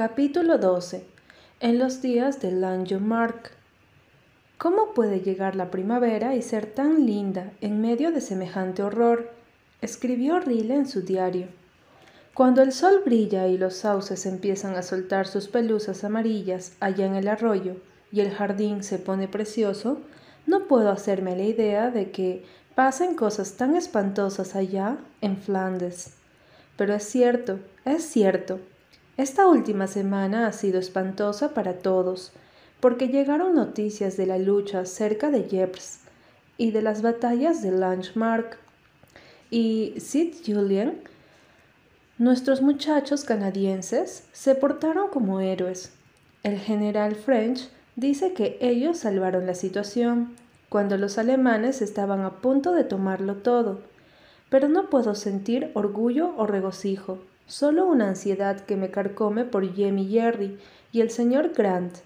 Capítulo 12. En los días de Mark. ¿Cómo puede llegar la primavera y ser tan linda en medio de semejante horror? escribió Rile en su diario. Cuando el sol brilla y los sauces empiezan a soltar sus pelusas amarillas allá en el arroyo y el jardín se pone precioso, no puedo hacerme la idea de que pasen cosas tan espantosas allá en Flandes. Pero es cierto, es cierto, esta última semana ha sido espantosa para todos, porque llegaron noticias de la lucha cerca de Ypres y de las batallas de Langemarck. Y Sid Julian, nuestros muchachos canadienses, se portaron como héroes. El general French dice que ellos salvaron la situación cuando los alemanes estaban a punto de tomarlo todo, pero no puedo sentir orgullo o regocijo solo una ansiedad que me carcome por Jemmy Jerry y el señor Grant.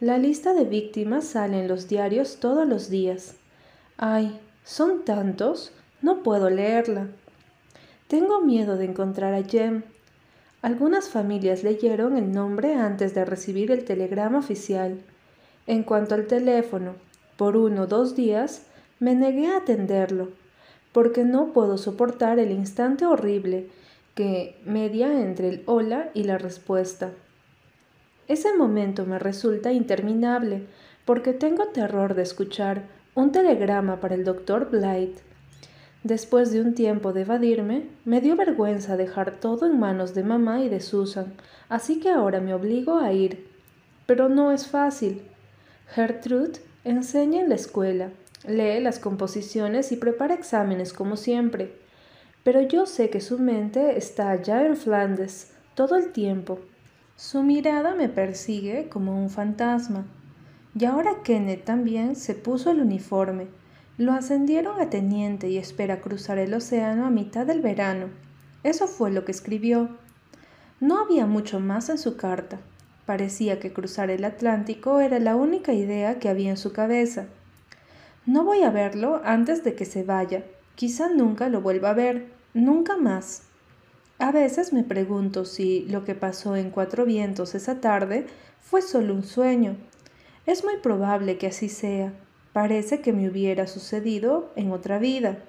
La lista de víctimas sale en los diarios todos los días. Ay, son tantos, no puedo leerla. Tengo miedo de encontrar a Jem. Algunas familias leyeron el nombre antes de recibir el telegrama oficial. En cuanto al teléfono, por uno o dos días, me negué a atenderlo, porque no puedo soportar el instante horrible que media entre el hola y la respuesta. Ese momento me resulta interminable porque tengo terror de escuchar un telegrama para el doctor Blight. Después de un tiempo de evadirme, me dio vergüenza dejar todo en manos de mamá y de Susan, así que ahora me obligo a ir. Pero no es fácil. Gertrude enseña en la escuela, lee las composiciones y prepara exámenes como siempre pero yo sé que su mente está allá en Flandes todo el tiempo. Su mirada me persigue como un fantasma. Y ahora Kenneth también se puso el uniforme. Lo ascendieron a teniente y espera cruzar el océano a mitad del verano. Eso fue lo que escribió. No había mucho más en su carta. Parecía que cruzar el Atlántico era la única idea que había en su cabeza. No voy a verlo antes de que se vaya. Quizá nunca lo vuelva a ver. Nunca más. A veces me pregunto si lo que pasó en Cuatro Vientos esa tarde fue solo un sueño. Es muy probable que así sea. Parece que me hubiera sucedido en otra vida.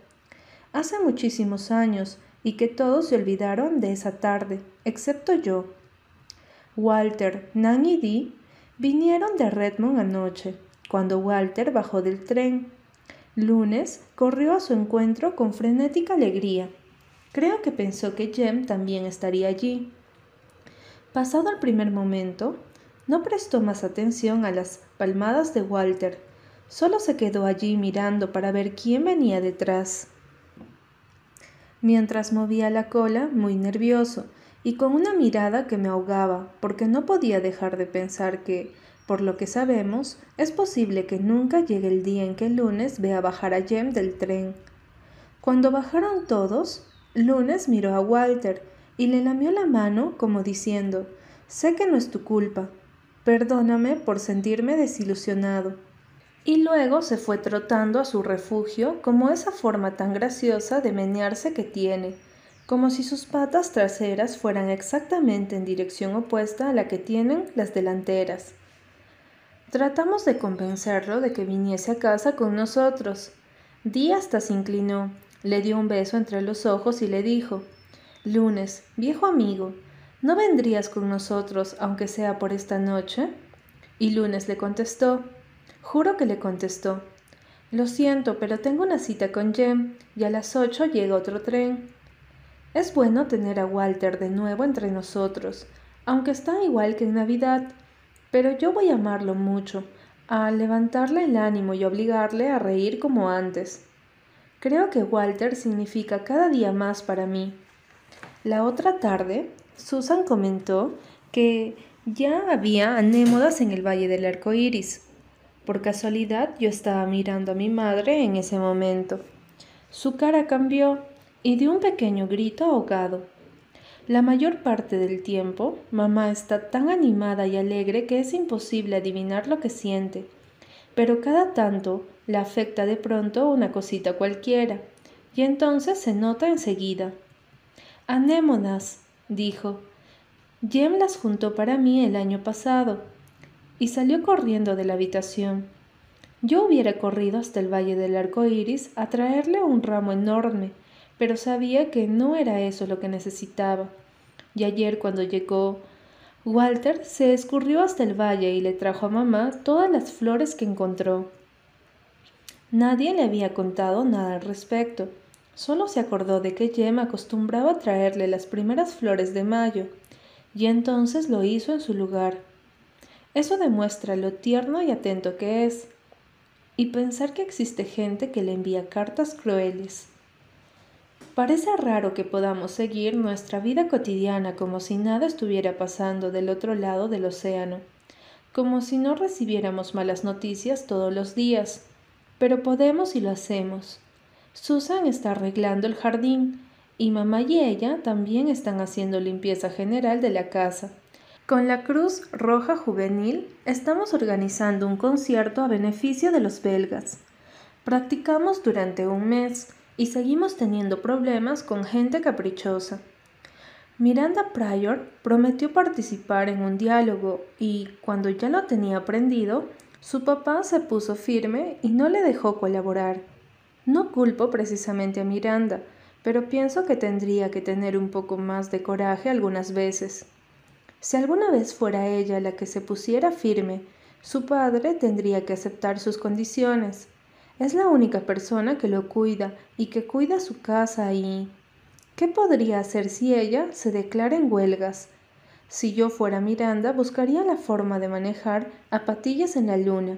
Hace muchísimos años y que todos se olvidaron de esa tarde, excepto yo. Walter, Nan y Dee vinieron de Redmond anoche, cuando Walter bajó del tren. Lunes corrió a su encuentro con frenética alegría. Creo que pensó que Jem también estaría allí. Pasado el primer momento, no prestó más atención a las palmadas de Walter, solo se quedó allí mirando para ver quién venía detrás. Mientras movía la cola, muy nervioso, y con una mirada que me ahogaba, porque no podía dejar de pensar que, por lo que sabemos, es posible que nunca llegue el día en que lunes vea bajar a Jem del tren. Cuando bajaron todos, Lunes miró a Walter y le lamió la mano como diciendo, sé que no es tu culpa, perdóname por sentirme desilusionado. Y luego se fue trotando a su refugio como esa forma tan graciosa de menearse que tiene, como si sus patas traseras fueran exactamente en dirección opuesta a la que tienen las delanteras. Tratamos de convencerlo de que viniese a casa con nosotros. Dí hasta se inclinó le dio un beso entre los ojos y le dijo, Lunes, viejo amigo, ¿no vendrías con nosotros aunque sea por esta noche? Y Lunes le contestó, juro que le contestó, lo siento, pero tengo una cita con Jem y a las ocho llega otro tren. Es bueno tener a Walter de nuevo entre nosotros, aunque está igual que en Navidad, pero yo voy a amarlo mucho, a levantarle el ánimo y obligarle a reír como antes. Creo que Walter significa cada día más para mí. La otra tarde, Susan comentó que ya había anémodas en el Valle del Arco Iris. Por casualidad, yo estaba mirando a mi madre en ese momento. Su cara cambió y dio un pequeño grito ahogado. La mayor parte del tiempo, mamá está tan animada y alegre que es imposible adivinar lo que siente pero cada tanto la afecta de pronto una cosita cualquiera, y entonces se nota enseguida. Anémonas, dijo, Jem las juntó para mí el año pasado y salió corriendo de la habitación. Yo hubiera corrido hasta el valle del arco iris a traerle un ramo enorme, pero sabía que no era eso lo que necesitaba. Y ayer cuando llegó, Walter se escurrió hasta el valle y le trajo a mamá todas las flores que encontró. Nadie le había contado nada al respecto. Solo se acordó de que Jem acostumbraba traerle las primeras flores de mayo, y entonces lo hizo en su lugar. Eso demuestra lo tierno y atento que es y pensar que existe gente que le envía cartas crueles. Parece raro que podamos seguir nuestra vida cotidiana como si nada estuviera pasando del otro lado del océano, como si no recibiéramos malas noticias todos los días, pero podemos y lo hacemos. Susan está arreglando el jardín y mamá y ella también están haciendo limpieza general de la casa. Con la Cruz Roja Juvenil estamos organizando un concierto a beneficio de los belgas. Practicamos durante un mes y seguimos teniendo problemas con gente caprichosa. Miranda Pryor prometió participar en un diálogo y, cuando ya lo tenía aprendido, su papá se puso firme y no le dejó colaborar. No culpo precisamente a Miranda, pero pienso que tendría que tener un poco más de coraje algunas veces. Si alguna vez fuera ella la que se pusiera firme, su padre tendría que aceptar sus condiciones. Es la única persona que lo cuida y que cuida su casa y... ¿Qué podría hacer si ella se declara en huelgas? Si yo fuera Miranda, buscaría la forma de manejar a patillas en la luna.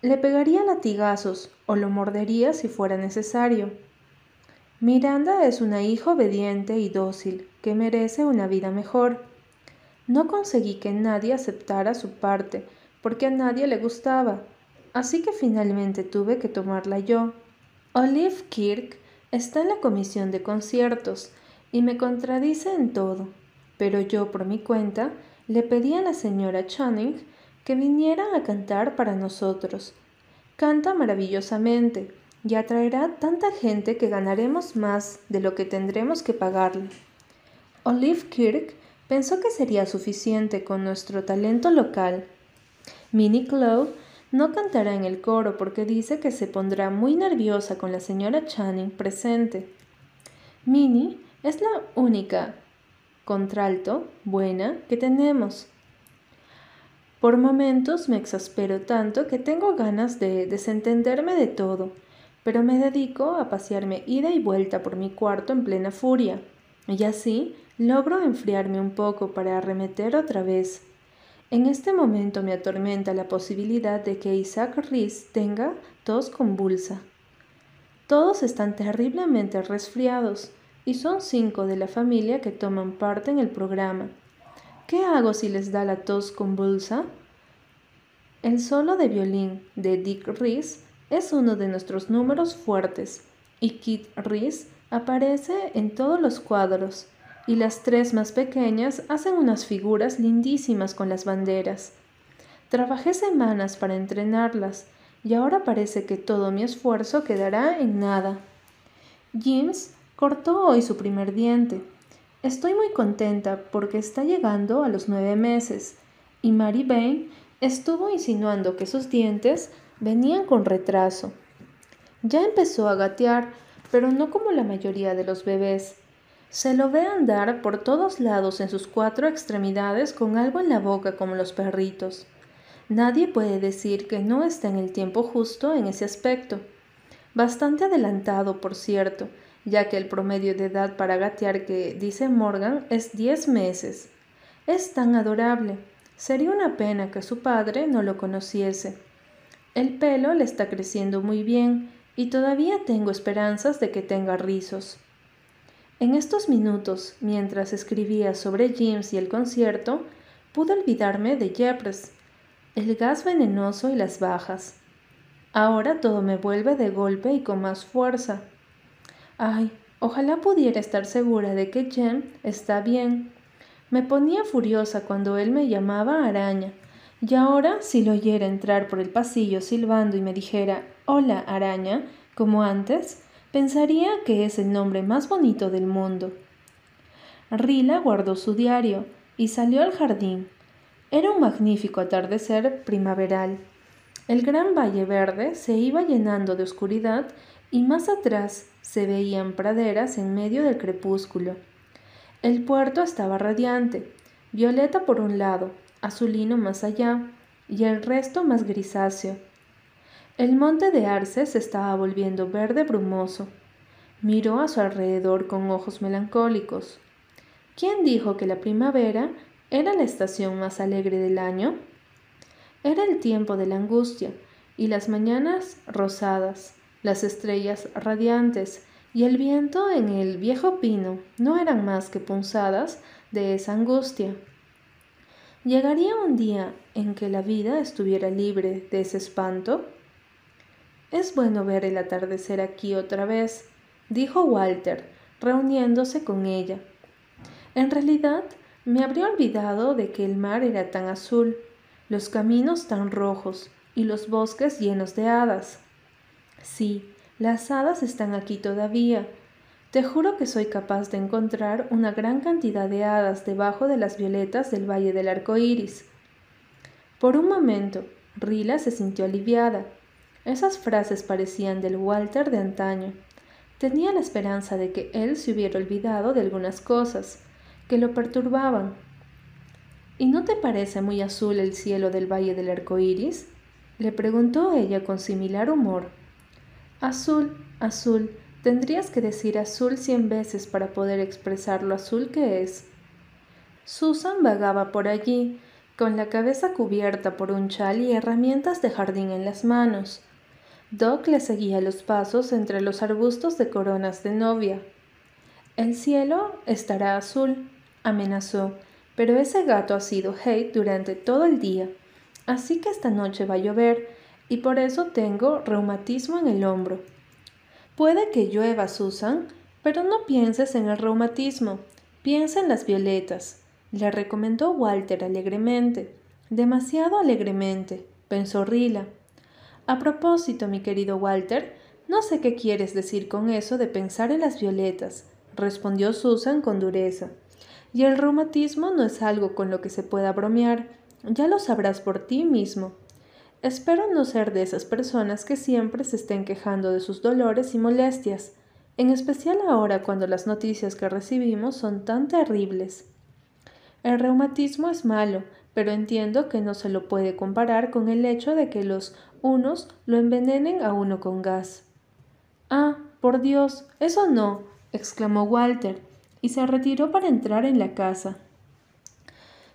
Le pegaría latigazos o lo mordería si fuera necesario. Miranda es una hija obediente y dócil que merece una vida mejor. No conseguí que nadie aceptara su parte, porque a nadie le gustaba, así que finalmente tuve que tomarla yo. Olive Kirk está en la comisión de conciertos y me contradice en todo, pero yo por mi cuenta le pedí a la señora Channing que viniera a cantar para nosotros. Canta maravillosamente y atraerá tanta gente que ganaremos más de lo que tendremos que pagarle. Olive Kirk pensó que sería suficiente con nuestro talento local. Minnie Clow no cantará en el coro porque dice que se pondrá muy nerviosa con la señora Channing presente. Minnie es la única contralto buena que tenemos. Por momentos me exaspero tanto que tengo ganas de desentenderme de todo, pero me dedico a pasearme ida y vuelta por mi cuarto en plena furia. Y así logro enfriarme un poco para arremeter otra vez. En este momento me atormenta la posibilidad de que Isaac Rees tenga tos convulsa. Todos están terriblemente resfriados y son cinco de la familia que toman parte en el programa. ¿Qué hago si les da la tos convulsa? El solo de violín de Dick Rees es uno de nuestros números fuertes y Kit Rees aparece en todos los cuadros y las tres más pequeñas hacen unas figuras lindísimas con las banderas. Trabajé semanas para entrenarlas y ahora parece que todo mi esfuerzo quedará en nada. James cortó hoy su primer diente. Estoy muy contenta porque está llegando a los nueve meses y Mary Bain estuvo insinuando que sus dientes venían con retraso. Ya empezó a gatear, pero no como la mayoría de los bebés. Se lo ve andar por todos lados en sus cuatro extremidades con algo en la boca como los perritos. Nadie puede decir que no está en el tiempo justo en ese aspecto. Bastante adelantado, por cierto, ya que el promedio de edad para gatear que dice Morgan es diez meses. Es tan adorable. Sería una pena que su padre no lo conociese. El pelo le está creciendo muy bien y todavía tengo esperanzas de que tenga rizos. En estos minutos, mientras escribía sobre James y el concierto, pude olvidarme de Jeffres, el gas venenoso y las bajas. Ahora todo me vuelve de golpe y con más fuerza. Ay, ojalá pudiera estar segura de que Jem está bien. Me ponía furiosa cuando él me llamaba araña, y ahora si lo oyera entrar por el pasillo silbando y me dijera Hola, araña, como antes, pensaría que es el nombre más bonito del mundo. Rila guardó su diario y salió al jardín. Era un magnífico atardecer primaveral. El gran valle verde se iba llenando de oscuridad y más atrás se veían praderas en medio del crepúsculo. El puerto estaba radiante, violeta por un lado, azulino más allá, y el resto más grisáceo. El monte de Arce se estaba volviendo verde brumoso. Miró a su alrededor con ojos melancólicos. ¿Quién dijo que la primavera era la estación más alegre del año? Era el tiempo de la angustia, y las mañanas rosadas, las estrellas radiantes y el viento en el viejo pino no eran más que punzadas de esa angustia. ¿Llegaría un día en que la vida estuviera libre de ese espanto? Es bueno ver el atardecer aquí otra vez, dijo Walter, reuniéndose con ella. En realidad, me habría olvidado de que el mar era tan azul, los caminos tan rojos y los bosques llenos de hadas. Sí, las hadas están aquí todavía. Te juro que soy capaz de encontrar una gran cantidad de hadas debajo de las violetas del Valle del Arco Iris. Por un momento, Rila se sintió aliviada. Esas frases parecían del Walter de antaño. Tenía la esperanza de que él se hubiera olvidado de algunas cosas que lo perturbaban. ¿Y no te parece muy azul el cielo del Valle del Arco Iris? le preguntó ella con similar humor. Azul, azul, tendrías que decir azul cien veces para poder expresar lo azul que es. Susan vagaba por allí, con la cabeza cubierta por un chal y herramientas de jardín en las manos. Doc le seguía los pasos entre los arbustos de coronas de novia. El cielo estará azul, amenazó, pero ese gato ha sido hate durante todo el día, así que esta noche va a llover y por eso tengo reumatismo en el hombro. Puede que llueva, Susan, pero no pienses en el reumatismo, piensa en las violetas, le recomendó Walter alegremente, demasiado alegremente, pensó Rila. A propósito, mi querido Walter, no sé qué quieres decir con eso de pensar en las violetas, respondió Susan con dureza. Y el reumatismo no es algo con lo que se pueda bromear, ya lo sabrás por ti mismo. Espero no ser de esas personas que siempre se estén quejando de sus dolores y molestias, en especial ahora cuando las noticias que recibimos son tan terribles. El reumatismo es malo, pero entiendo que no se lo puede comparar con el hecho de que los unos lo envenenen a uno con gas. Ah, por Dios, eso no, exclamó Walter, y se retiró para entrar en la casa.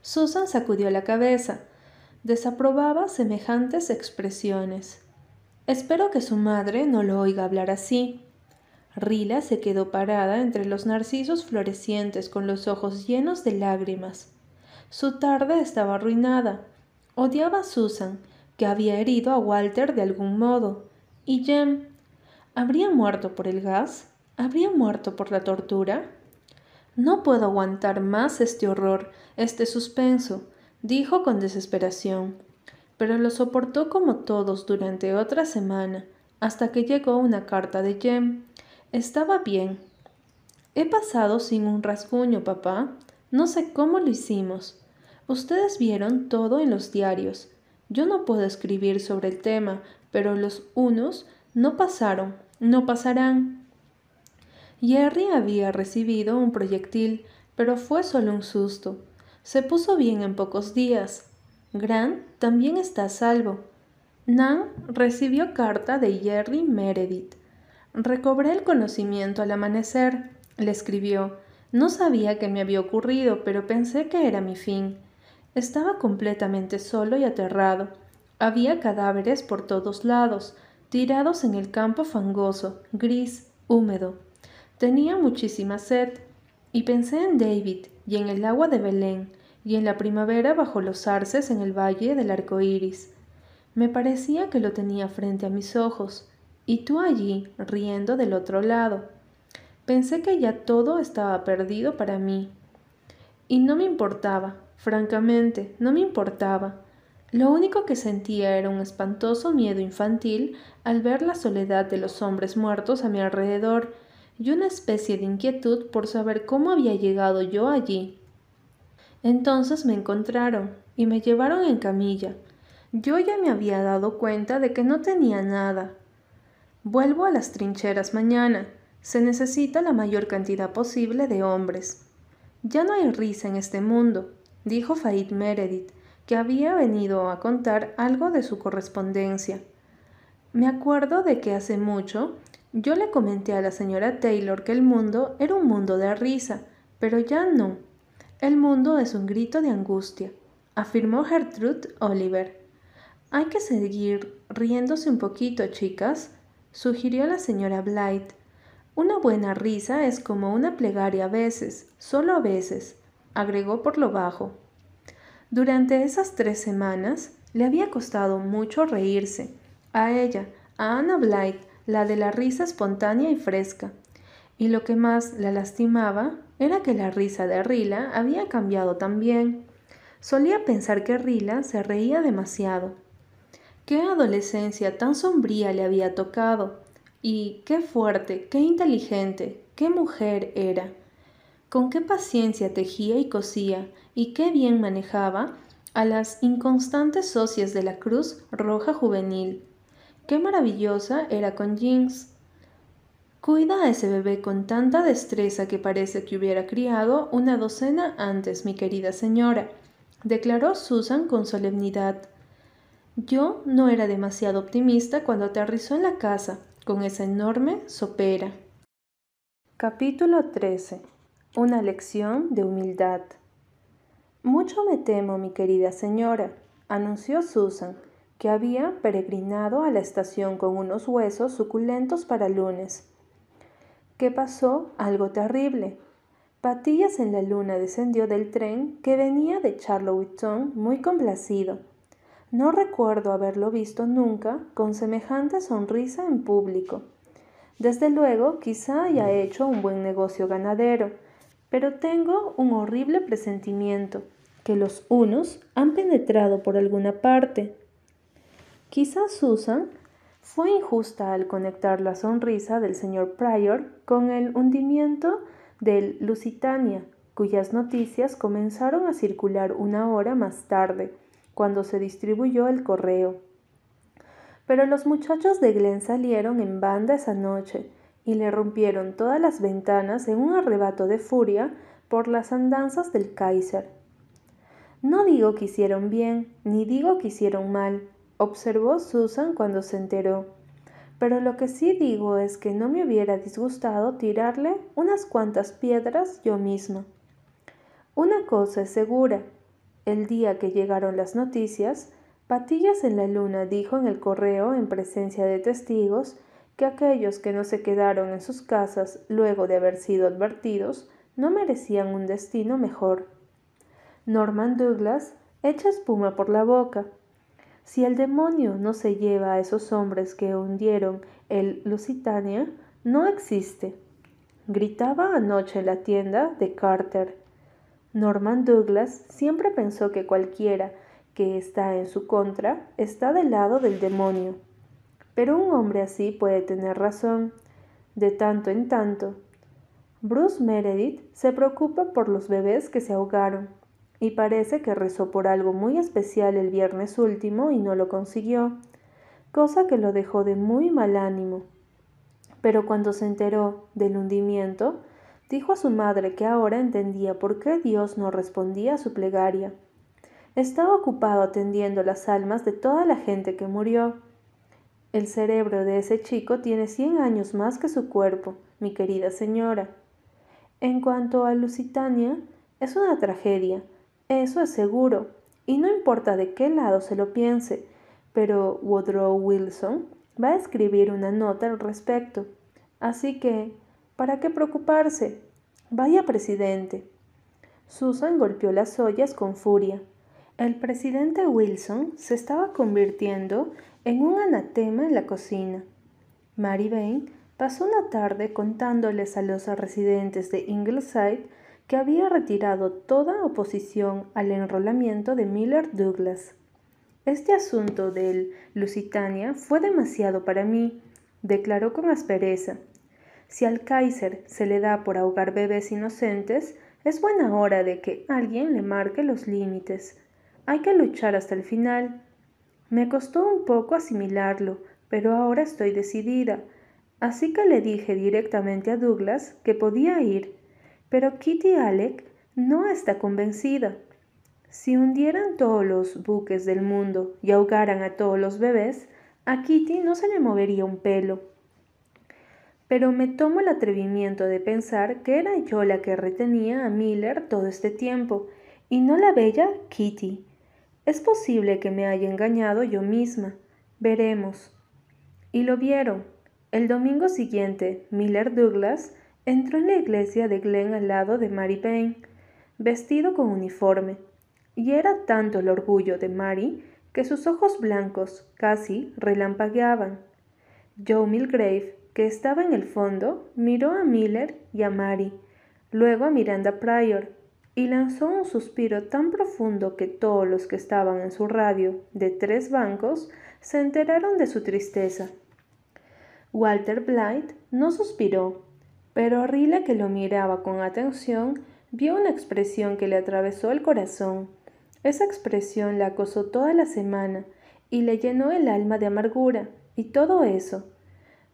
Susan sacudió la cabeza, desaprobaba semejantes expresiones. Espero que su madre no lo oiga hablar así. Rila se quedó parada entre los narcisos florecientes con los ojos llenos de lágrimas. Su tarde estaba arruinada. Odiaba a Susan, que había herido a Walter de algún modo. ¿Y Jem? ¿Habría muerto por el gas? ¿Habría muerto por la tortura? No puedo aguantar más este horror, este suspenso dijo con desesperación, pero lo soportó como todos durante otra semana, hasta que llegó una carta de Jem. Estaba bien. He pasado sin un rasguño, papá. No sé cómo lo hicimos. Ustedes vieron todo en los diarios. Yo no puedo escribir sobre el tema, pero los unos no pasaron, no pasarán. Jerry había recibido un proyectil, pero fue solo un susto. Se puso bien en pocos días. Grant también está a salvo. Nan recibió carta de Jerry Meredith. Recobré el conocimiento al amanecer, le escribió. No sabía qué me había ocurrido, pero pensé que era mi fin. Estaba completamente solo y aterrado. Había cadáveres por todos lados, tirados en el campo fangoso, gris, húmedo. Tenía muchísima sed, y pensé en David y en el agua de Belén, y en la primavera bajo los arces en el valle del arco iris. Me parecía que lo tenía frente a mis ojos, y tú allí, riendo del otro lado. Pensé que ya todo estaba perdido para mí. Y no me importaba, francamente, no me importaba. Lo único que sentía era un espantoso miedo infantil al ver la soledad de los hombres muertos a mi alrededor y una especie de inquietud por saber cómo había llegado yo allí. Entonces me encontraron y me llevaron en camilla. Yo ya me había dado cuenta de que no tenía nada. Vuelvo a las trincheras mañana. Se necesita la mayor cantidad posible de hombres. Ya no hay risa en este mundo, dijo Faid Meredith, que había venido a contar algo de su correspondencia. Me acuerdo de que hace mucho yo le comenté a la señora Taylor que el mundo era un mundo de risa, pero ya no. El mundo es un grito de angustia, afirmó Gertrude Oliver. Hay que seguir riéndose un poquito, chicas, sugirió la señora Blight. Una buena risa es como una plegaria a veces, solo a veces, agregó por lo bajo. Durante esas tres semanas le había costado mucho reírse, a ella, a Anna Blight, la de la risa espontánea y fresca. Y lo que más la lastimaba era que la risa de Rila había cambiado también. Solía pensar que Rila se reía demasiado. Qué adolescencia tan sombría le había tocado. Y qué fuerte, qué inteligente, qué mujer era. Con qué paciencia tejía y cosía, y qué bien manejaba a las inconstantes socias de la Cruz Roja Juvenil. Qué maravillosa era con Jinx. Cuida a ese bebé con tanta destreza que parece que hubiera criado una docena antes, mi querida señora, declaró Susan con solemnidad. Yo no era demasiado optimista cuando aterrizó en la casa con esa enorme sopera. Capítulo 13. Una lección de humildad. Mucho me temo, mi querida señora, anunció Susan, que había peregrinado a la estación con unos huesos suculentos para lunes. ¿Qué pasó? Algo terrible. Patillas en la luna descendió del tren que venía de Charlottetown muy complacido. No recuerdo haberlo visto nunca con semejante sonrisa en público. Desde luego, quizá haya hecho un buen negocio ganadero, pero tengo un horrible presentimiento que los unos han penetrado por alguna parte Quizás Susan fue injusta al conectar la sonrisa del señor Pryor con el hundimiento del Lusitania, cuyas noticias comenzaron a circular una hora más tarde, cuando se distribuyó el correo. Pero los muchachos de Glen salieron en banda esa noche y le rompieron todas las ventanas en un arrebato de furia por las andanzas del Kaiser. No digo que hicieron bien, ni digo que hicieron mal, observó Susan cuando se enteró. Pero lo que sí digo es que no me hubiera disgustado tirarle unas cuantas piedras yo misma. Una cosa es segura. El día que llegaron las noticias, Patillas en la Luna dijo en el correo, en presencia de testigos, que aquellos que no se quedaron en sus casas luego de haber sido advertidos no merecían un destino mejor. Norman Douglas echa espuma por la boca si el demonio no se lleva a esos hombres que hundieron el Lusitania, no existe. Gritaba anoche en la tienda de Carter. Norman Douglas siempre pensó que cualquiera que está en su contra está del lado del demonio. Pero un hombre así puede tener razón, de tanto en tanto. Bruce Meredith se preocupa por los bebés que se ahogaron y parece que rezó por algo muy especial el viernes último y no lo consiguió, cosa que lo dejó de muy mal ánimo. Pero cuando se enteró del hundimiento, dijo a su madre que ahora entendía por qué Dios no respondía a su plegaria. Estaba ocupado atendiendo las almas de toda la gente que murió. El cerebro de ese chico tiene cien años más que su cuerpo, mi querida señora. En cuanto a Lusitania, es una tragedia, eso es seguro, y no importa de qué lado se lo piense, pero Woodrow Wilson va a escribir una nota al respecto. Así que, ¿para qué preocuparse? Vaya presidente. Susan golpeó las ollas con furia. El presidente Wilson se estaba convirtiendo en un anatema en la cocina. Mary Bain pasó una tarde contándoles a los residentes de Ingleside que había retirado toda oposición al enrolamiento de Miller Douglas. Este asunto del Lusitania fue demasiado para mí, declaró con aspereza. Si al Kaiser se le da por ahogar bebés inocentes, Es buena hora de que alguien le marque los límites. Hay que luchar hasta el final. Me costó un poco asimilarlo, pero ahora estoy decidida. Así que le dije directamente a Douglas que podía ir, pero Kitty Alec no está convencida. Si hundieran todos los buques del mundo y ahogaran a todos los bebés, a Kitty no se le movería un pelo. Pero me tomo el atrevimiento de pensar que era yo la que retenía a Miller todo este tiempo, y no la bella Kitty. Es posible que me haya engañado yo misma. Veremos. Y lo vieron. El domingo siguiente, Miller Douglas entró en la iglesia de Glen al lado de Mary Payne, vestido con uniforme, y era tanto el orgullo de Mary que sus ojos blancos casi relampagueaban. Joe Milgrave, que estaba en el fondo, miró a Miller y a Mary, luego a Miranda Pryor, y lanzó un suspiro tan profundo que todos los que estaban en su radio de tres bancos se enteraron de su tristeza. Walter Blythe no suspiró, pero Rila, que lo miraba con atención, vio una expresión que le atravesó el corazón. Esa expresión la acosó toda la semana y le llenó el alma de amargura, y todo eso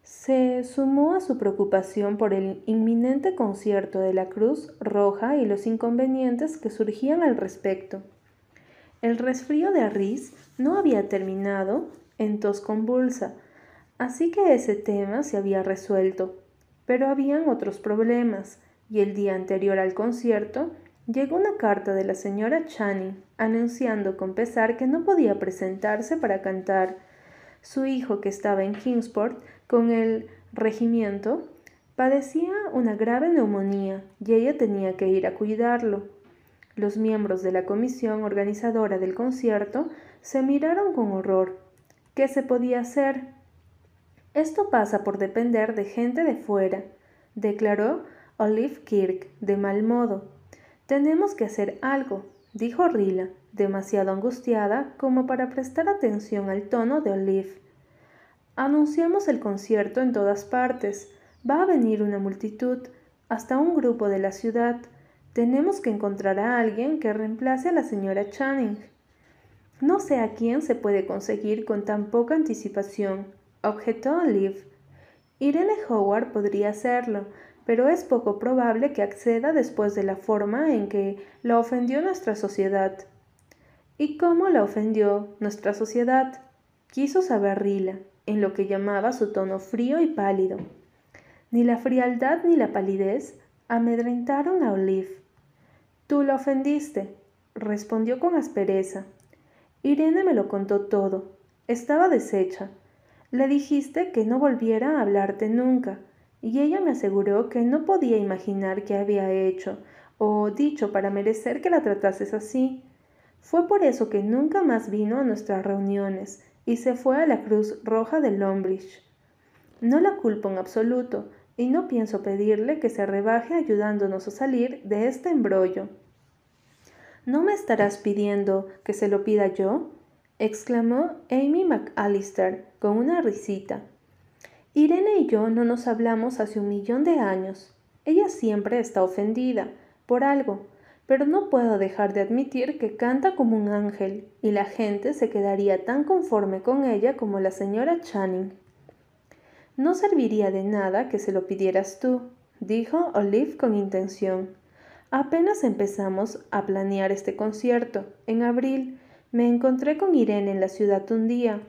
se sumó a su preocupación por el inminente concierto de la Cruz Roja y los inconvenientes que surgían al respecto. El resfrío de Arris no había terminado en tos convulsa, así que ese tema se había resuelto. Pero habían otros problemas, y el día anterior al concierto llegó una carta de la señora Channing anunciando con pesar que no podía presentarse para cantar. Su hijo, que estaba en Kingsport con el regimiento, padecía una grave neumonía y ella tenía que ir a cuidarlo. Los miembros de la comisión organizadora del concierto se miraron con horror. ¿Qué se podía hacer? Esto pasa por depender de gente de fuera, declaró Olive Kirk de mal modo. Tenemos que hacer algo, dijo Rila, demasiado angustiada como para prestar atención al tono de Olive. Anunciamos el concierto en todas partes. Va a venir una multitud, hasta un grupo de la ciudad. Tenemos que encontrar a alguien que reemplace a la señora Channing. No sé a quién se puede conseguir con tan poca anticipación, objetó Olive. Irene Howard podría hacerlo, pero es poco probable que acceda después de la forma en que la ofendió nuestra sociedad. ¿Y cómo la ofendió nuestra sociedad? Quiso saber Rila, en lo que llamaba su tono frío y pálido. Ni la frialdad ni la palidez amedrentaron a Olive. Tú la ofendiste, respondió con aspereza. Irene me lo contó todo. Estaba deshecha. Le dijiste que no volviera a hablarte nunca, y ella me aseguró que no podía imaginar qué había hecho o dicho para merecer que la tratases así. Fue por eso que nunca más vino a nuestras reuniones y se fue a la Cruz Roja de Lombridge. No la culpo en absoluto y no pienso pedirle que se rebaje ayudándonos a salir de este embrollo. ¿No me estarás pidiendo que se lo pida yo? exclamó Amy McAllister con una risita. Irene y yo no nos hablamos hace un millón de años. Ella siempre está ofendida por algo, pero no puedo dejar de admitir que canta como un ángel y la gente se quedaría tan conforme con ella como la señora Channing. No serviría de nada que se lo pidieras tú, dijo Olive con intención. Apenas empezamos a planear este concierto, en abril, me encontré con Irene en la ciudad un día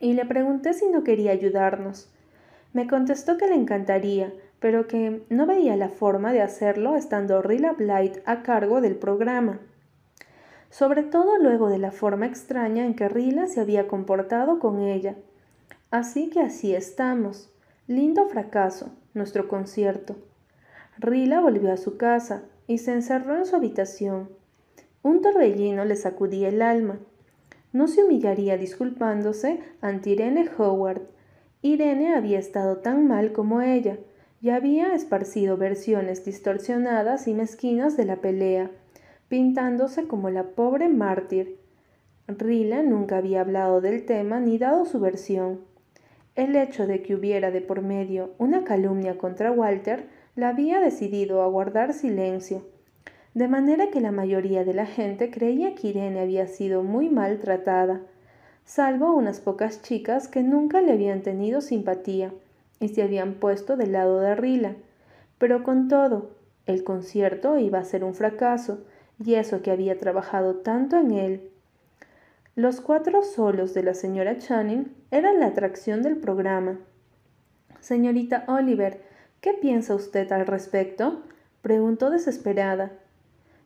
y le pregunté si no quería ayudarnos. Me contestó que le encantaría, pero que no veía la forma de hacerlo estando Rilla Blight a cargo del programa. Sobre todo luego de la forma extraña en que Rilla se había comportado con ella. Así que así estamos. Lindo fracaso, nuestro concierto. Rila volvió a su casa y se encerró en su habitación. Un torbellino le sacudía el alma. No se humillaría disculpándose ante Irene Howard, Irene había estado tan mal como ella, y había esparcido versiones distorsionadas y mezquinas de la pelea, pintándose como la pobre mártir. Rila nunca había hablado del tema ni dado su versión. El hecho de que hubiera de por medio una calumnia contra Walter la había decidido a guardar silencio. de manera que la mayoría de la gente creía que Irene había sido muy maltratada, salvo unas pocas chicas que nunca le habían tenido simpatía y se habían puesto del lado de Rila. Pero con todo, el concierto iba a ser un fracaso, y eso que había trabajado tanto en él. Los cuatro solos de la señora Channing eran la atracción del programa. Señorita Oliver, ¿qué piensa usted al respecto? preguntó desesperada.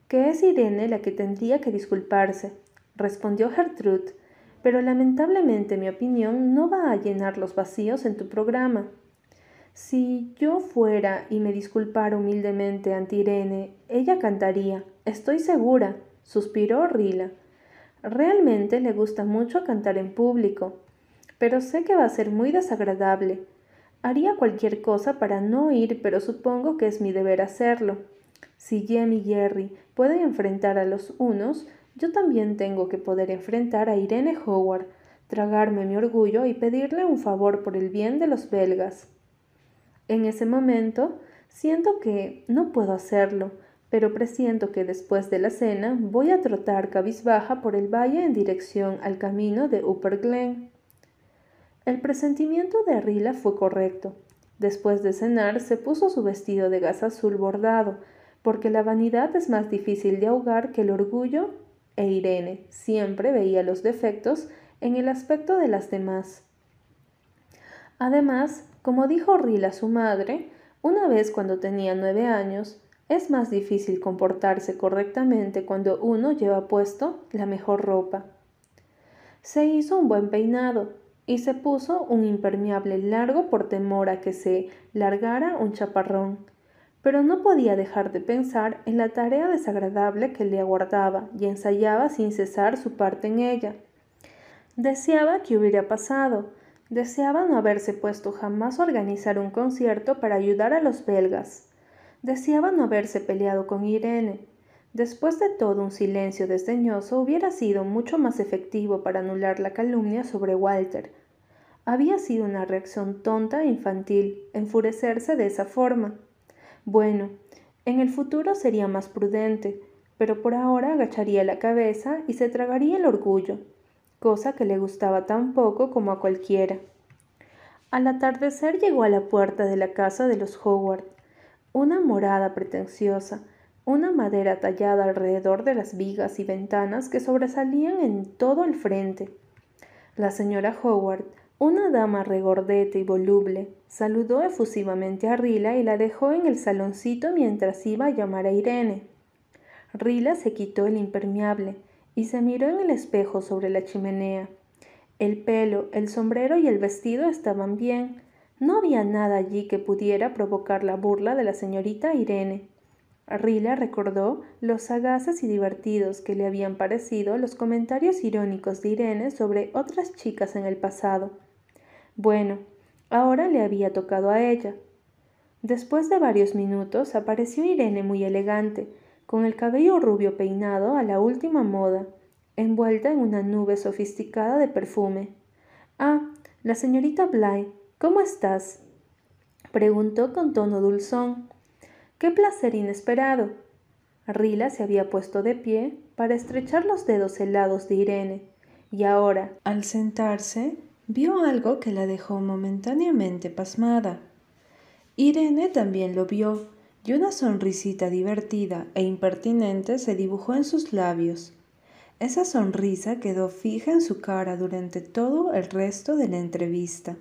Que es Irene la que tendría que disculparse, respondió Gertrude, pero lamentablemente mi opinión no va a llenar los vacíos en tu programa. Si yo fuera y me disculpara humildemente ante Irene, ella cantaría, estoy segura, suspiró Rila. Realmente le gusta mucho cantar en público, pero sé que va a ser muy desagradable. Haría cualquier cosa para no ir, pero supongo que es mi deber hacerlo. Si Jem y Jerry pueden enfrentar a los unos, yo también tengo que poder enfrentar a Irene Howard, tragarme mi orgullo y pedirle un favor por el bien de los belgas. En ese momento siento que no puedo hacerlo, pero presiento que después de la cena voy a trotar cabizbaja por el valle en dirección al camino de Upper Glen. El presentimiento de Rila fue correcto. Después de cenar se puso su vestido de gas azul bordado, porque la vanidad es más difícil de ahogar que el orgullo, e Irene siempre veía los defectos en el aspecto de las demás. Además, como dijo Rila su madre, una vez cuando tenía nueve años, es más difícil comportarse correctamente cuando uno lleva puesto la mejor ropa. Se hizo un buen peinado y se puso un impermeable largo por temor a que se largara un chaparrón, pero no podía dejar de pensar en la tarea desagradable que le aguardaba y ensayaba sin cesar su parte en ella. Deseaba que hubiera pasado, Deseaba no haberse puesto jamás a organizar un concierto para ayudar a los belgas. Deseaba no haberse peleado con Irene. Después de todo, un silencio desdeñoso hubiera sido mucho más efectivo para anular la calumnia sobre Walter. Había sido una reacción tonta e infantil enfurecerse de esa forma. Bueno, en el futuro sería más prudente, pero por ahora agacharía la cabeza y se tragaría el orgullo cosa que le gustaba tan poco como a cualquiera. Al atardecer llegó a la puerta de la casa de los Howard, una morada pretenciosa, una madera tallada alrededor de las vigas y ventanas que sobresalían en todo el frente. La señora Howard, una dama regordeta y voluble, saludó efusivamente a Rila y la dejó en el saloncito mientras iba a llamar a Irene. Rila se quitó el impermeable, y se miró en el espejo sobre la chimenea. El pelo, el sombrero y el vestido estaban bien. No había nada allí que pudiera provocar la burla de la señorita Irene. Rila recordó los sagaces y divertidos que le habían parecido los comentarios irónicos de Irene sobre otras chicas en el pasado. Bueno, ahora le había tocado a ella. Después de varios minutos apareció Irene muy elegante, con el cabello rubio peinado a la última moda, envuelta en una nube sofisticada de perfume. Ah, la señorita Bly, ¿cómo estás? preguntó con tono dulzón. ¡Qué placer inesperado! Rila se había puesto de pie para estrechar los dedos helados de Irene, y ahora, al sentarse, vio algo que la dejó momentáneamente pasmada. Irene también lo vio, y una sonrisita divertida e impertinente se dibujó en sus labios. Esa sonrisa quedó fija en su cara durante todo el resto de la entrevista.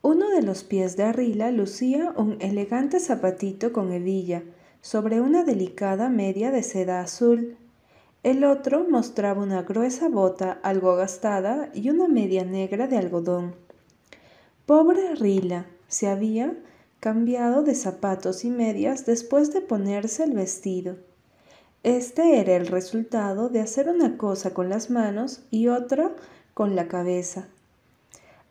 Uno de los pies de Arrila lucía un elegante zapatito con hebilla sobre una delicada media de seda azul. El otro mostraba una gruesa bota algo gastada y una media negra de algodón. Pobre Rila, se había cambiado de zapatos y medias después de ponerse el vestido. Este era el resultado de hacer una cosa con las manos y otra con la cabeza.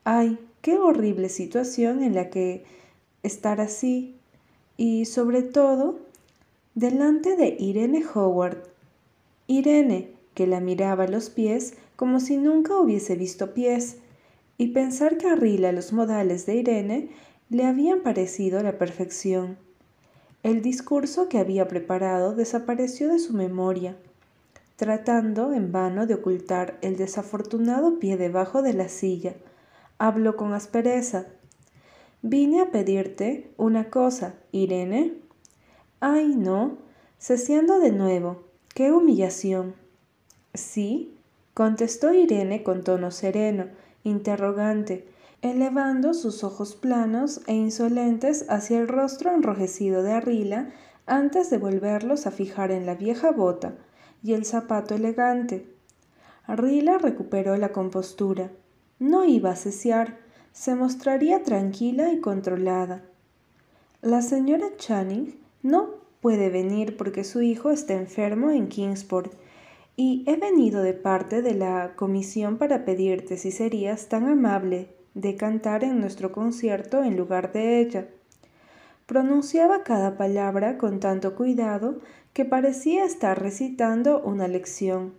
Ay, qué horrible situación en la que estar así y sobre todo delante de Irene Howard. Irene, que la miraba a los pies como si nunca hubiese visto pies, y pensar que arregla los modales de Irene le habían parecido la perfección. El discurso que había preparado desapareció de su memoria, tratando en vano de ocultar el desafortunado pie debajo de la silla. Habló con aspereza. Vine a pedirte una cosa, Irene. Ay, no, cesiendo de nuevo. ¡Qué humillación! Sí, contestó Irene con tono sereno, interrogante, elevando sus ojos planos e insolentes hacia el rostro enrojecido de Arrila antes de volverlos a fijar en la vieja bota y el zapato elegante. Arrila recuperó la compostura. No iba a cesiar, se mostraría tranquila y controlada. La señora Channing no puede venir porque su hijo está enfermo en Kingsport y he venido de parte de la comisión para pedirte si serías tan amable de cantar en nuestro concierto en lugar de ella. Pronunciaba cada palabra con tanto cuidado que parecía estar recitando una lección.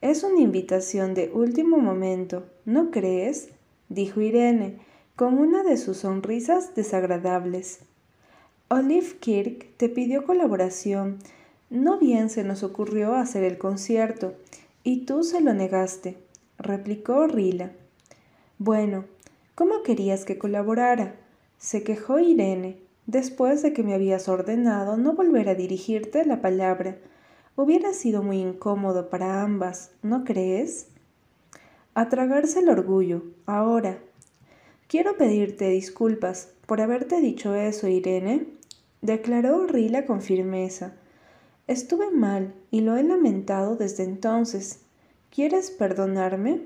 Es una invitación de último momento, ¿no crees? dijo Irene, con una de sus sonrisas desagradables. Olive Kirk te pidió colaboración no bien se nos ocurrió hacer el concierto, y tú se lo negaste, replicó Rila. Bueno, ¿cómo querías que colaborara? se quejó Irene, después de que me habías ordenado no volver a dirigirte la palabra. Hubiera sido muy incómodo para ambas, ¿no crees? A tragarse el orgullo, ahora. Quiero pedirte disculpas por haberte dicho eso, Irene, declaró Rila con firmeza. Estuve mal y lo he lamentado desde entonces. ¿Quieres perdonarme?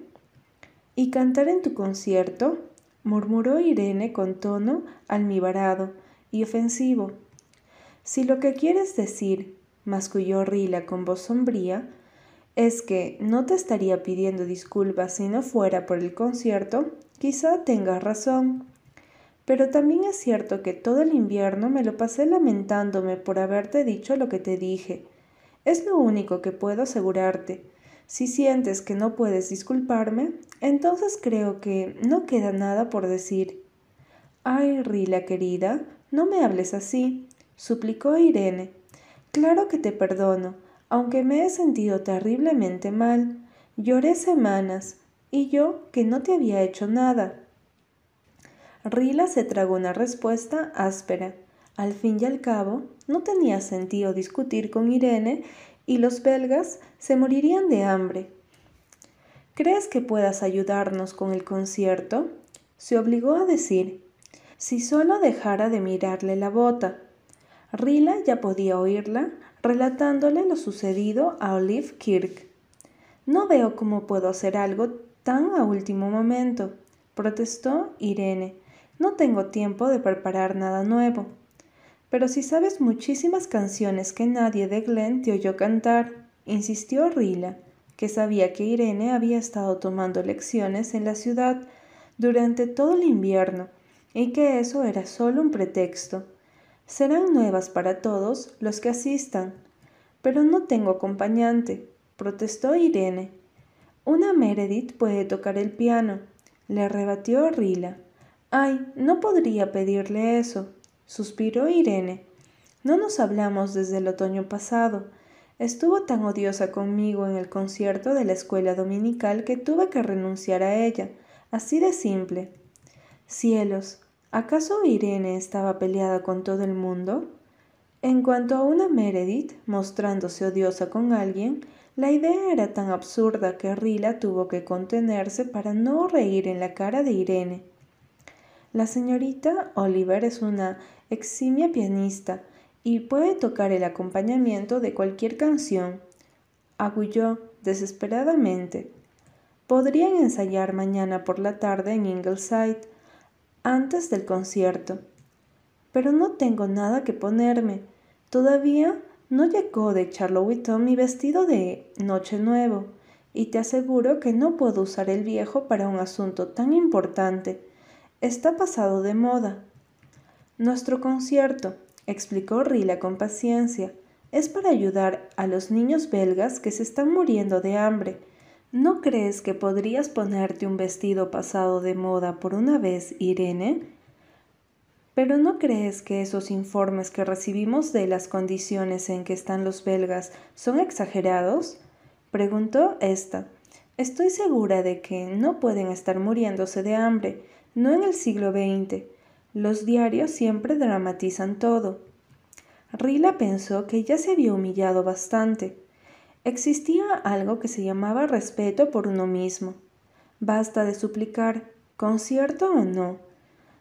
¿Y cantar en tu concierto? Murmuró Irene con tono almibarado y ofensivo. Si lo que quieres decir, masculló Rila con voz sombría, es que no te estaría pidiendo disculpas si no fuera por el concierto, quizá tengas razón. Pero también es cierto que todo el invierno me lo pasé lamentándome por haberte dicho lo que te dije. Es lo único que puedo asegurarte. Si sientes que no puedes disculparme, entonces creo que no queda nada por decir. Ay, Rila querida, no me hables así, suplicó Irene. Claro que te perdono, aunque me he sentido terriblemente mal. Lloré semanas, y yo que no te había hecho nada. Rila se tragó una respuesta áspera. Al fin y al cabo, no tenía sentido discutir con Irene y los belgas se morirían de hambre. ¿Crees que puedas ayudarnos con el concierto? Se obligó a decir, si solo dejara de mirarle la bota. Rila ya podía oírla relatándole lo sucedido a Olive Kirk. No veo cómo puedo hacer algo tan a último momento, protestó Irene, no tengo tiempo de preparar nada nuevo. Pero si sabes muchísimas canciones que nadie de Glen te oyó cantar, insistió Rila, que sabía que Irene había estado tomando lecciones en la ciudad durante todo el invierno y que eso era solo un pretexto. Serán nuevas para todos los que asistan. Pero no tengo acompañante, protestó Irene. Una Meredith puede tocar el piano, le rebatió Rila. Ay, no podría pedirle eso, suspiró Irene. No nos hablamos desde el otoño pasado. Estuvo tan odiosa conmigo en el concierto de la escuela dominical que tuve que renunciar a ella, así de simple. Cielos, ¿acaso Irene estaba peleada con todo el mundo? En cuanto a una Meredith mostrándose odiosa con alguien, la idea era tan absurda que Rila tuvo que contenerse para no reír en la cara de Irene. La señorita Oliver es una eximia pianista y puede tocar el acompañamiento de cualquier canción. Agulló desesperadamente. Podrían ensayar mañana por la tarde en Ingleside, antes del concierto. Pero no tengo nada que ponerme. Todavía no llegó de Charlottetown mi vestido de Noche Nuevo, y te aseguro que no puedo usar el viejo para un asunto tan importante Está pasado de moda. Nuestro concierto, explicó Rila con paciencia, es para ayudar a los niños belgas que se están muriendo de hambre. ¿No crees que podrías ponerte un vestido pasado de moda por una vez, Irene? ¿Pero no crees que esos informes que recibimos de las condiciones en que están los belgas son exagerados? preguntó ésta. Estoy segura de que no pueden estar muriéndose de hambre, no en el siglo XX. Los diarios siempre dramatizan todo. Rila pensó que ya se había humillado bastante. Existía algo que se llamaba respeto por uno mismo. Basta de suplicar, concierto o no.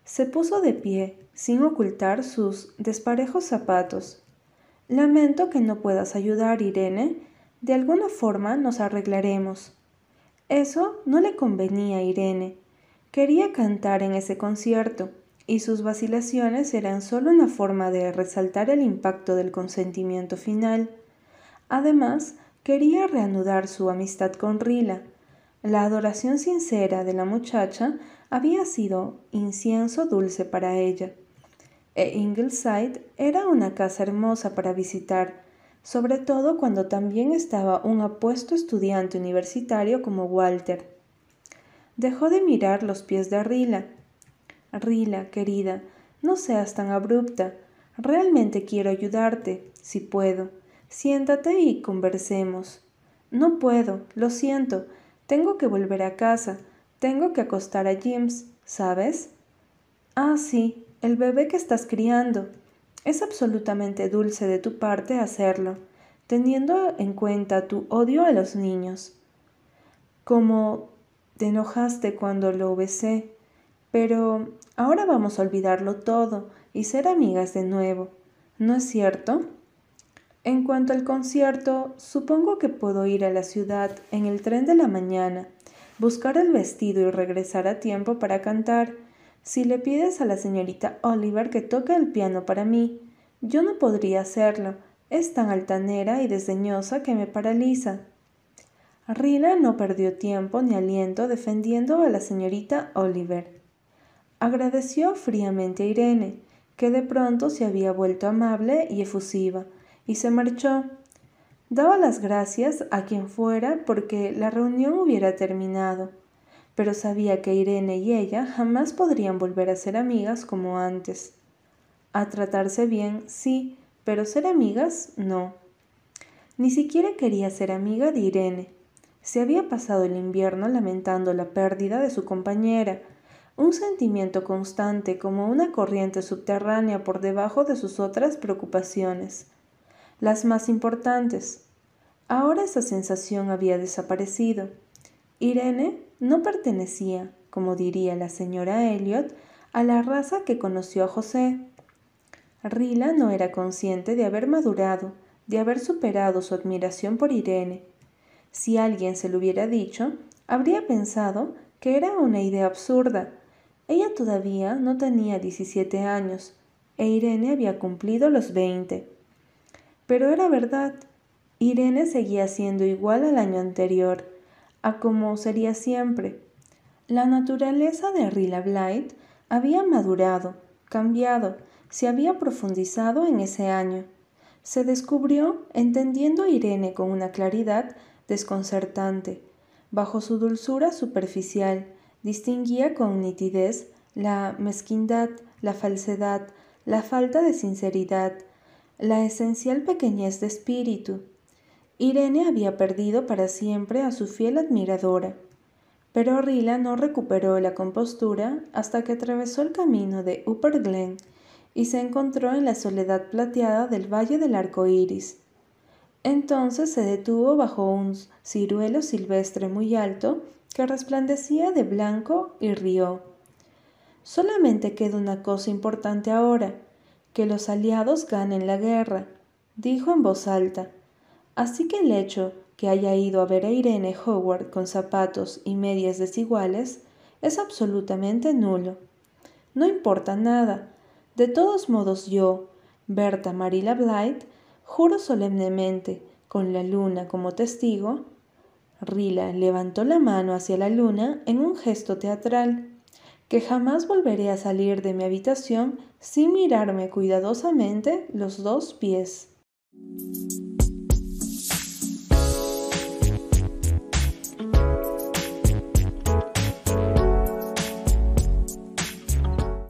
Se puso de pie, sin ocultar sus desparejos zapatos. Lamento que no puedas ayudar, Irene. De alguna forma nos arreglaremos. Eso no le convenía a Irene. Quería cantar en ese concierto, y sus vacilaciones eran solo una forma de resaltar el impacto del consentimiento final. Además, quería reanudar su amistad con Rila. La adoración sincera de la muchacha había sido incienso dulce para ella. E Ingleside era una casa hermosa para visitar, sobre todo cuando también estaba un apuesto estudiante universitario como Walter. Dejó de mirar los pies de Rila. Rila, querida, no seas tan abrupta. Realmente quiero ayudarte, si puedo. Siéntate y conversemos. No puedo, lo siento. Tengo que volver a casa. Tengo que acostar a James, ¿sabes? Ah, sí, el bebé que estás criando. Es absolutamente dulce de tu parte hacerlo, teniendo en cuenta tu odio a los niños. Como te enojaste cuando lo besé, pero ahora vamos a olvidarlo todo y ser amigas de nuevo, ¿no es cierto? En cuanto al concierto, supongo que puedo ir a la ciudad en el tren de la mañana, buscar el vestido y regresar a tiempo para cantar. Si le pides a la señorita Oliver que toque el piano para mí, yo no podría hacerlo. Es tan altanera y desdeñosa que me paraliza. Rila no perdió tiempo ni aliento defendiendo a la señorita Oliver. Agradeció fríamente a Irene, que de pronto se había vuelto amable y efusiva, y se marchó. Daba las gracias a quien fuera porque la reunión hubiera terminado pero sabía que Irene y ella jamás podrían volver a ser amigas como antes. A tratarse bien, sí, pero ser amigas, no. Ni siquiera quería ser amiga de Irene. Se había pasado el invierno lamentando la pérdida de su compañera, un sentimiento constante como una corriente subterránea por debajo de sus otras preocupaciones, las más importantes. Ahora esa sensación había desaparecido. Irene no pertenecía, como diría la señora Elliot, a la raza que conoció a José. Rila no era consciente de haber madurado, de haber superado su admiración por Irene. Si alguien se lo hubiera dicho, habría pensado que era una idea absurda. Ella todavía no tenía 17 años e Irene había cumplido los 20. Pero era verdad. Irene seguía siendo igual al año anterior a como sería siempre. La naturaleza de Rilla Blight había madurado, cambiado, se había profundizado en ese año. Se descubrió entendiendo a Irene con una claridad desconcertante. Bajo su dulzura superficial, distinguía con nitidez la mezquindad, la falsedad, la falta de sinceridad, la esencial pequeñez de espíritu, Irene había perdido para siempre a su fiel admiradora, pero Rila no recuperó la compostura hasta que atravesó el camino de Upper Glen y se encontró en la soledad plateada del Valle del Arco Iris. Entonces se detuvo bajo un ciruelo silvestre muy alto que resplandecía de blanco y rió. Solamente queda una cosa importante ahora, que los aliados ganen la guerra, dijo en voz alta. Así que el hecho que haya ido a ver a Irene Howard con zapatos y medias desiguales es absolutamente nulo. No importa nada. De todos modos yo, Berta Marilla Blight, juro solemnemente, con la luna como testigo, Rila levantó la mano hacia la luna en un gesto teatral, que jamás volveré a salir de mi habitación sin mirarme cuidadosamente los dos pies.